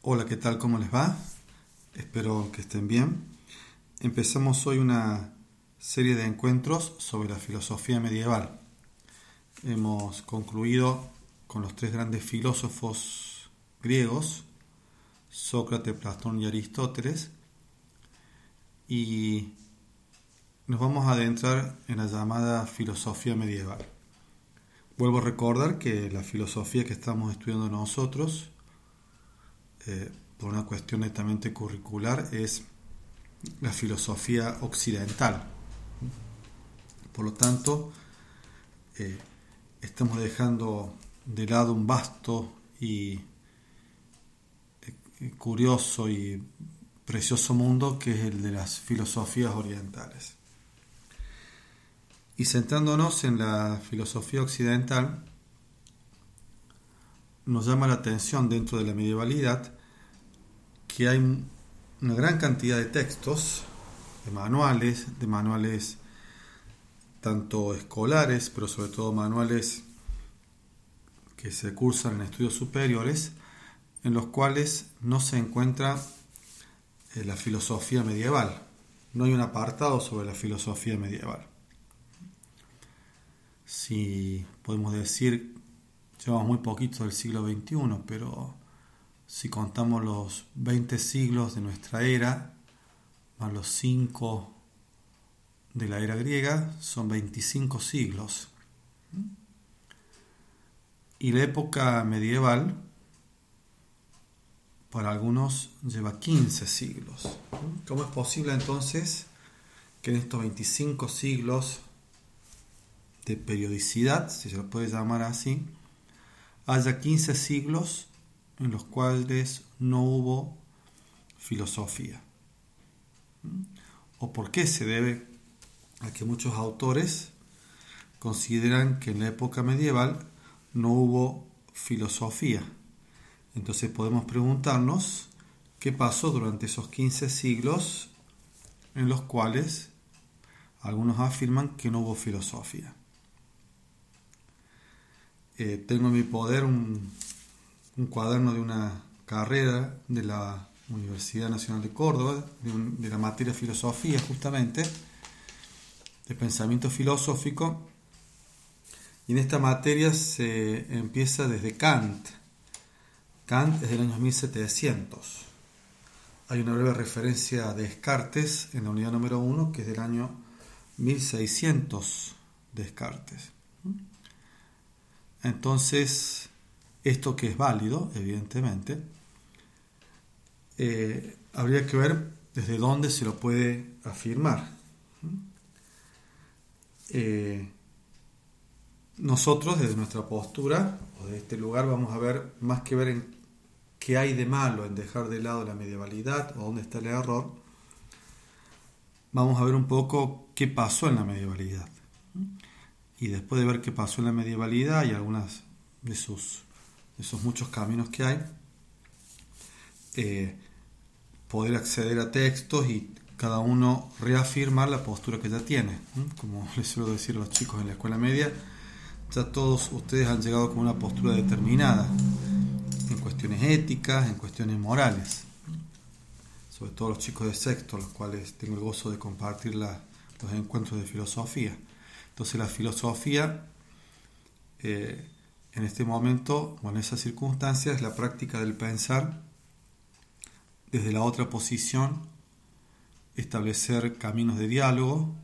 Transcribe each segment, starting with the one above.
Hola, ¿qué tal? ¿Cómo les va? Espero que estén bien. Empezamos hoy una serie de encuentros sobre la filosofía medieval. Hemos concluido con los tres grandes filósofos griegos, Sócrates, Platón y Aristóteles, y nos vamos a adentrar en la llamada filosofía medieval. Vuelvo a recordar que la filosofía que estamos estudiando nosotros, eh, por una cuestión netamente curricular, es la filosofía occidental. Por lo tanto, eh, estamos dejando de lado un vasto y eh, curioso y precioso mundo que es el de las filosofías orientales. Y centrándonos en la filosofía occidental, nos llama la atención dentro de la medievalidad que hay una gran cantidad de textos, de manuales, de manuales tanto escolares, pero sobre todo manuales que se cursan en estudios superiores, en los cuales no se encuentra eh, la filosofía medieval. No hay un apartado sobre la filosofía medieval si podemos decir, llevamos muy poquito del siglo XXI, pero si contamos los 20 siglos de nuestra era, más los 5 de la era griega, son 25 siglos. Y la época medieval, para algunos, lleva 15 siglos. ¿Cómo es posible entonces que en estos 25 siglos de periodicidad, si se lo puede llamar así, haya 15 siglos en los cuales no hubo filosofía. ¿O por qué se debe a que muchos autores consideran que en la época medieval no hubo filosofía? Entonces podemos preguntarnos qué pasó durante esos 15 siglos en los cuales algunos afirman que no hubo filosofía. Eh, tengo en mi poder un, cuaderno de una carrera de la Universidad Nacional de Córdoba, de, la materia filosofía justamente, de pensamiento filosófico, y en esta materia se empieza desde Kant. Kant es del año 1700. Hay una breve referencia de Descartes en la unidad número 1, que es del año 1600 Descartes. Entonces, esto que es válido, evidentemente, eh, habría que ver desde dónde se lo puede afirmar. Eh, nosotros, desde nuestra postura o de este lugar, vamos a ver más que ver en qué hay de malo en dejar de lado la medievalidad o dónde está el error, vamos a ver un poco qué pasó en la medievalidad y después de ver qué pasó en la medievalidad y algunas de sus esos muchos caminos que hay, eh, poder acceder a textos y cada uno reafirmar la postura que ya tiene. Como les suelo decir a los chicos en la escuela media, ya todos ustedes han llegado con una postura determinada en cuestiones éticas, en cuestiones morales. Sobre todo los chicos de sexto, los cuales tengo el gozo de compartir los encuentros de filosofía. Entonces la filosofía eh, en este momento o en esas circunstancias es la práctica del pensar desde la otra posición, establecer caminos de diálogo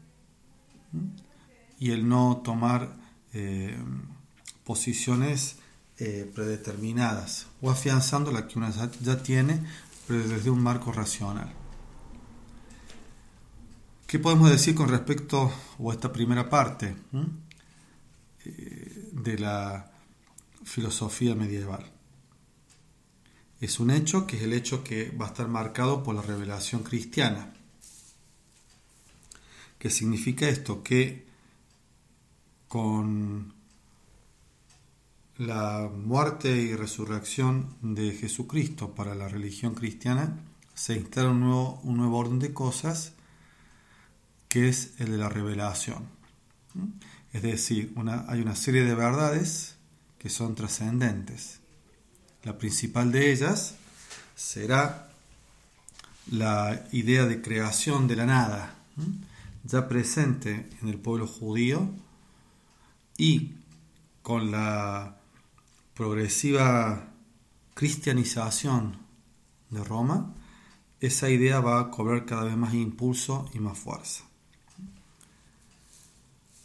y el no tomar eh, posiciones eh, predeterminadas o afianzando la que uno ya tiene, pero desde un marco racional. ¿Qué podemos decir con respecto a esta primera parte eh, de la filosofía medieval? Es un hecho que es el hecho que va a estar marcado por la revelación cristiana. ¿Qué significa esto? Que con la muerte y resurrección de Jesucristo para la religión cristiana se instala un nuevo, un nuevo orden de cosas que es el de la revelación. Es decir, hay una serie de verdades que son trascendentes. La principal de ellas será la idea de creación de la nada, ya presente en el pueblo judío y con la progresiva cristianización de Roma, esa idea va a cobrar cada vez más impulso y más fuerza.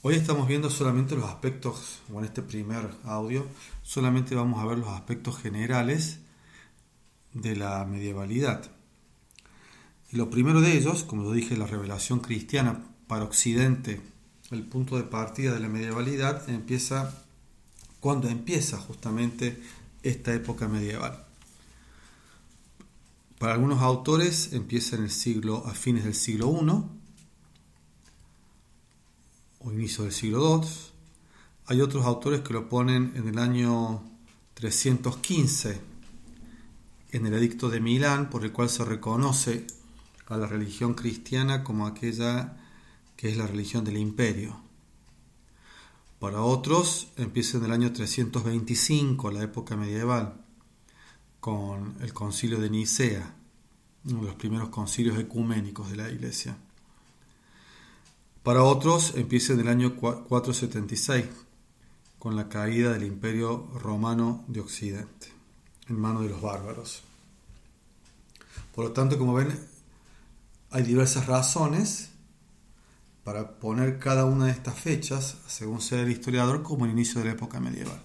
Hoy estamos viendo solamente los aspectos, o en este primer audio, solamente vamos a ver los aspectos generales de la medievalidad. Y lo primero de ellos, como lo dije, la revelación cristiana para Occidente, el punto de partida de la medievalidad, empieza cuando empieza justamente esta época medieval. Para algunos autores empieza en el siglo, a fines del siglo I, o inicio del siglo II. Hay otros autores que lo ponen en el año 315, en el Edicto de Milán, por el cual se reconoce a la religión cristiana como aquella que es la religión del imperio. Para otros empieza en el año 325, la época medieval, con el concilio de Nicea, uno de los primeros concilios ecuménicos de la iglesia. Para otros empieza en el año 476, con la caída del imperio romano de Occidente, en manos de los bárbaros. Por lo tanto, como ven, hay diversas razones para poner cada una de estas fechas, según sea el historiador, como el inicio de la época medieval.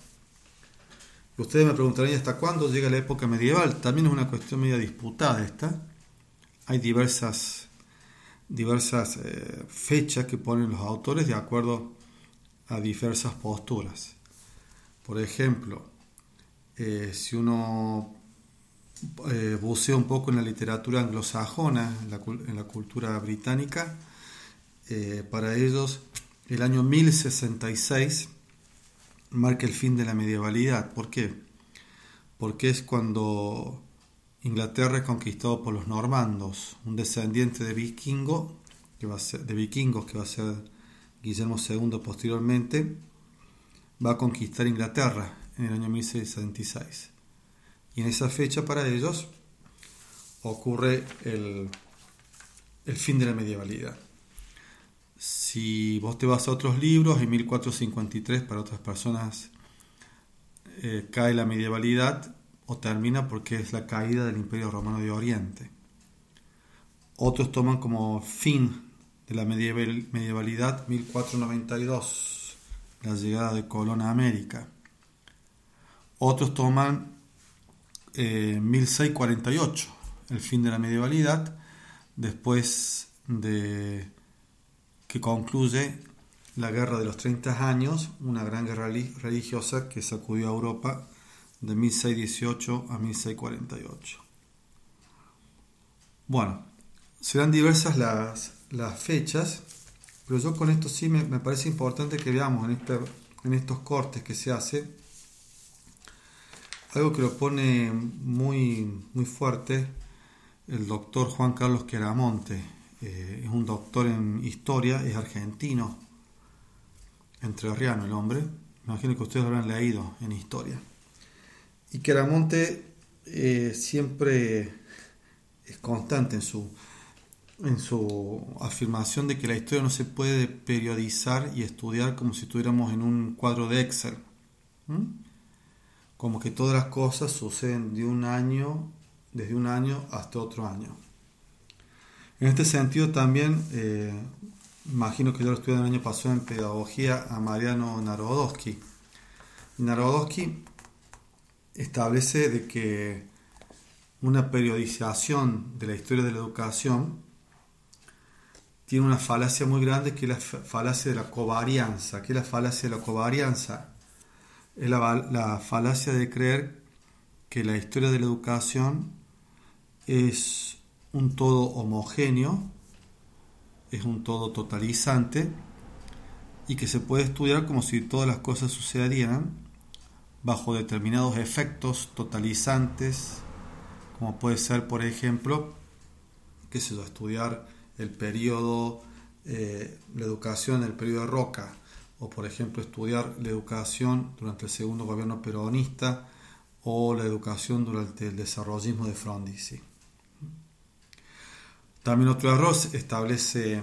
Ustedes me preguntarán, hasta cuándo llega la época medieval? También es una cuestión media disputada esta. Hay diversas diversas eh, fechas que ponen los autores de acuerdo a diversas posturas. Por ejemplo, eh, si uno eh, bucea un poco en la literatura anglosajona, en la, en la cultura británica, para ellos el año 1066 marca el fin de la medievalidad. ¿Por qué? Porque es cuando Inglaterra es conquistado por los normandos, un descendiente de vikingo, que va a ser, de vikingos que va a ser Guillermo II posteriormente, va a conquistar Inglaterra en el año 1666. Y en esa fecha para ellos ocurre el, el fin de la medievalidad. Si vos te vas a otros libros, en 1453 para otras personas eh, cae la medievalidad, o termina porque es la caída del Imperio Romano de Oriente. Otros toman como fin de la medievalidad 1492, la llegada de Colón a América. Otros toman 1648, eh, el fin de la medievalidad, después de que concluye la Guerra de los 30 años, una gran guerra religiosa que sacudió a Europa de 1618 a 1648. Bueno, serán diversas las, las fechas, pero yo con esto sí me, parece importante que veamos en, este, en estos cortes que se hace algo que lo pone muy, muy fuerte el doctor Juan Carlos Queramonte. Eh, es un doctor en historia, es argentino, entrerriano el hombre. Me imagino que ustedes lo habrán leído en historia. Y Queramonte eh, siempre es constante en su, en su afirmación de que la historia no se puede periodizar y estudiar como si estuviéramos en un cuadro de Excel. Como que todas las cosas suceden de un año, desde un año hasta otro año. En este sentido también, eh, imagino que yo lo estudié el año pasado en pedagogía a Mariano Narodowski. Narodowski establece de que una periodización de la historia de la educación tiene una falacia muy grande que es la falacia de la covarianza. ¿Qué es la falacia de la covarianza? Es la, la falacia de creer que la historia de la educación es un todo homogéneo, es un todo totalizante y que se puede estudiar como si todas las cosas sucedieran bajo determinados efectos totalizantes, como puede ser, por ejemplo, qué sé yo, estudiar el periodo, eh, la educación en el periodo de Roca, o por ejemplo estudiar la educación durante el segundo gobierno peronista, o la educación durante el desarrollismo de Frondizi. También otro error establece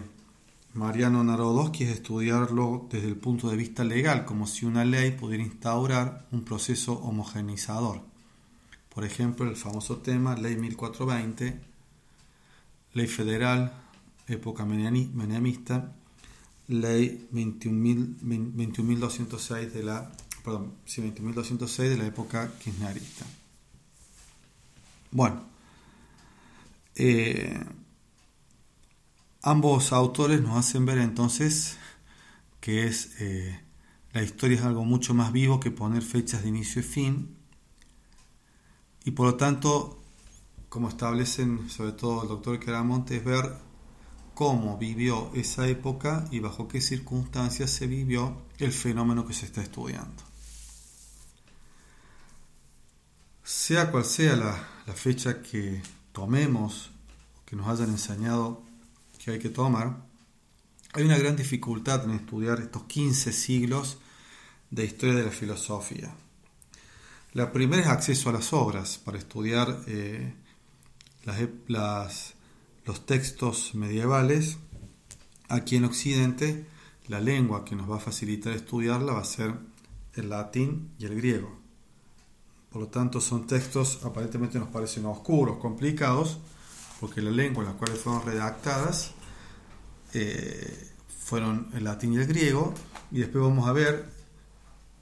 Mariano Narodowski es estudiarlo desde el punto de vista legal, como si una ley pudiera instaurar un proceso homogeneizador. Por ejemplo, el famoso tema Ley 1420, Ley Federal, época menemista, Ley 21.206 de la sí, 20.206 de la época kirchnerista. Bueno, eh, ambos autores nos hacen ver entonces que es eh, la historia es algo mucho más vivo que poner fechas de inicio y fin y por lo tanto como establecen sobre todo el doctor Queramonte es ver cómo vivió esa época y bajo qué circunstancias se vivió el fenómeno que se está estudiando. sea cual sea la, fecha que tomemos, que nos hayan enseñado que hay que tomar, hay una gran dificultad en estudiar estos 15 siglos de historia de la filosofía. La primera es acceso a las obras para estudiar eh, los textos medievales. Aquí en Occidente, la lengua que nos va a facilitar estudiarla va a ser el latín y el griego. Por lo tanto, son textos aparentemente nos parecen oscuros, complicados, porque la lengua en las cuales fueron redactadas eh, fueron el latín y el griego. Y después vamos a ver,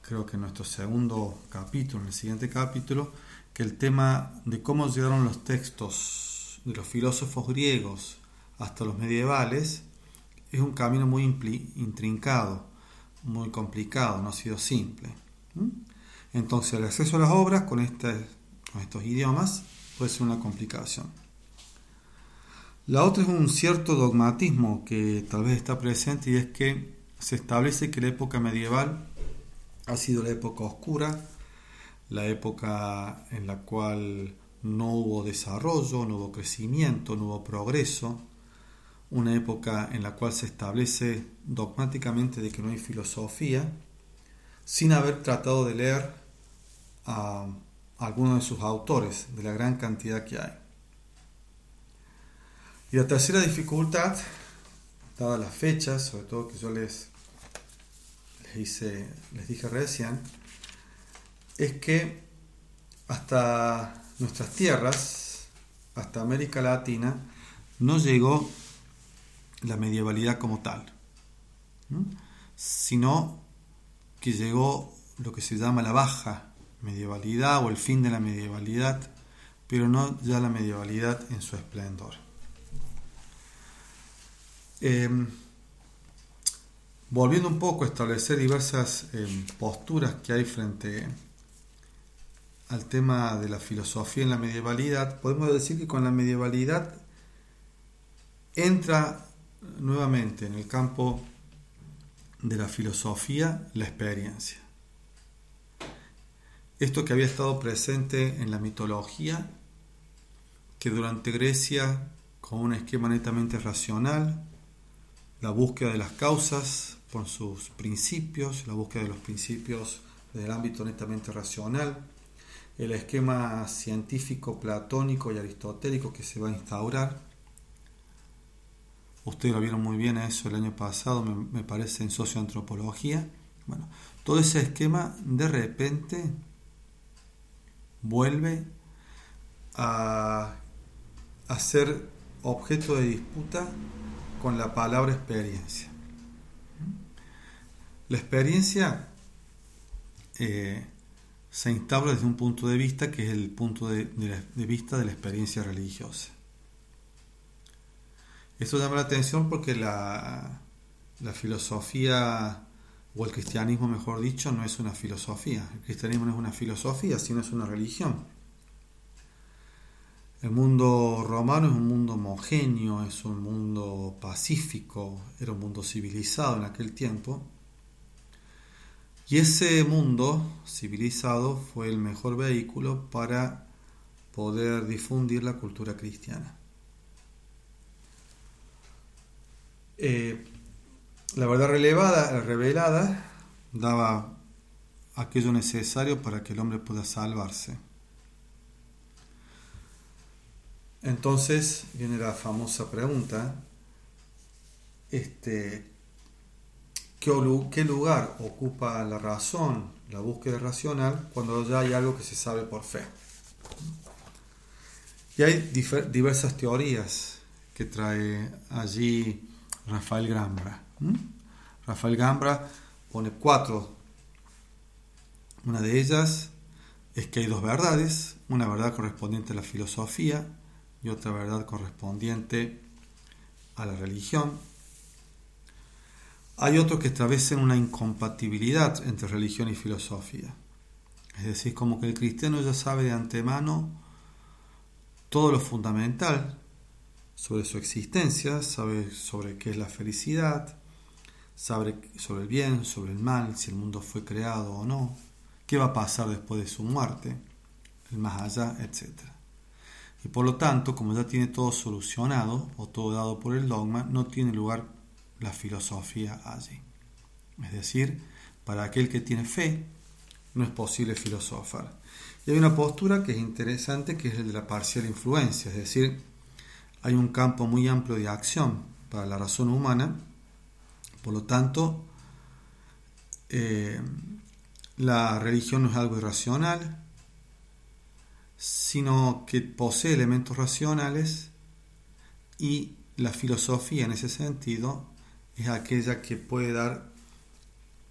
creo que en nuestro segundo capítulo, en el siguiente capítulo, que el tema de cómo llegaron los textos de los filósofos griegos hasta los medievales es un camino muy intrincado, muy complicado, no ha sido simple. Entonces el acceso a las obras con, este, con estos idiomas puede ser una complicación. La otra es un cierto dogmatismo que tal vez está presente y es que se establece que la época medieval ha sido la época oscura, la época en la cual no hubo desarrollo, no hubo crecimiento, no hubo progreso, una época en la cual se establece dogmáticamente de que no hay filosofía, sin haber tratado de leer a algunos de sus autores, de la gran cantidad que hay. Y la tercera dificultad, dadas las fechas, sobre todo que yo les, les, hice, les dije recién, es que hasta nuestras tierras, hasta América Latina, no llegó la medievalidad como tal, sino que llegó lo que se llama la baja medievalidad o el fin de la medievalidad, pero no ya la medievalidad en su esplendor. Em, volviendo un poco a establecer diversas em, posturas que hay frente al tema de la filosofía en la medievalidad, podemos decir que con la medievalidad entra nuevamente en el campo de la filosofía la experiencia. Esto que había estado presente en la mitología, que durante Grecia, con un esquema netamente racional, la búsqueda de las causas por sus principios, la búsqueda de los principios del ámbito netamente racional, el esquema científico platónico y aristotélico que se va a instaurar. Ustedes lo vieron muy bien a eso el año pasado, me, parece, en socioantropología. Bueno, todo ese esquema de repente vuelve a, ser objeto de disputa con la palabra experiencia. La experiencia eh, se instaura desde un punto de vista que es el punto de, vista de la experiencia religiosa. Esto llama la atención porque la, la filosofía o el cristianismo, mejor dicho, no es una filosofía. El cristianismo no es una filosofía, sino es una religión. El mundo romano es un mundo homogéneo, es un mundo pacífico, era un mundo civilizado en aquel tiempo. Y ese mundo civilizado fue el mejor vehículo para poder difundir la cultura cristiana. Eh, la verdad relevada, revelada daba aquello necesario para que el hombre pueda salvarse. Entonces viene la famosa pregunta, este, ¿qué, lugar ocupa la razón, la búsqueda racional, cuando ya hay algo que se sabe por fe? Y hay diversas teorías que trae allí Rafael Gambra. Rafael Gambra pone cuatro. Una de ellas es que hay dos verdades, una verdad correspondiente a la filosofía y otra verdad correspondiente a la religión. Hay otros que establecen una incompatibilidad entre religión y filosofía. Es decir, como que el cristiano ya sabe de antemano todo lo fundamental sobre su existencia, sabe sobre qué es la felicidad, sabe sobre el bien, sobre el mal, si el mundo fue creado o no, qué va a pasar después de su muerte, el más allá, etc. Y por lo tanto, como ya tiene todo solucionado o todo dado por el dogma, no tiene lugar la filosofía allí. Es decir, para aquel que tiene fe, no es posible filosofar. Y hay una postura que es interesante, que es el de la parcial influencia, es decir, hay un campo muy amplio de acción para la razón humana, por lo tanto, eh, la religión no es algo irracional, sino que posee elementos racionales y la filosofía en ese sentido es aquella que puede dar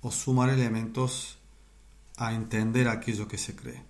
o sumar elementos a entender aquello que se cree.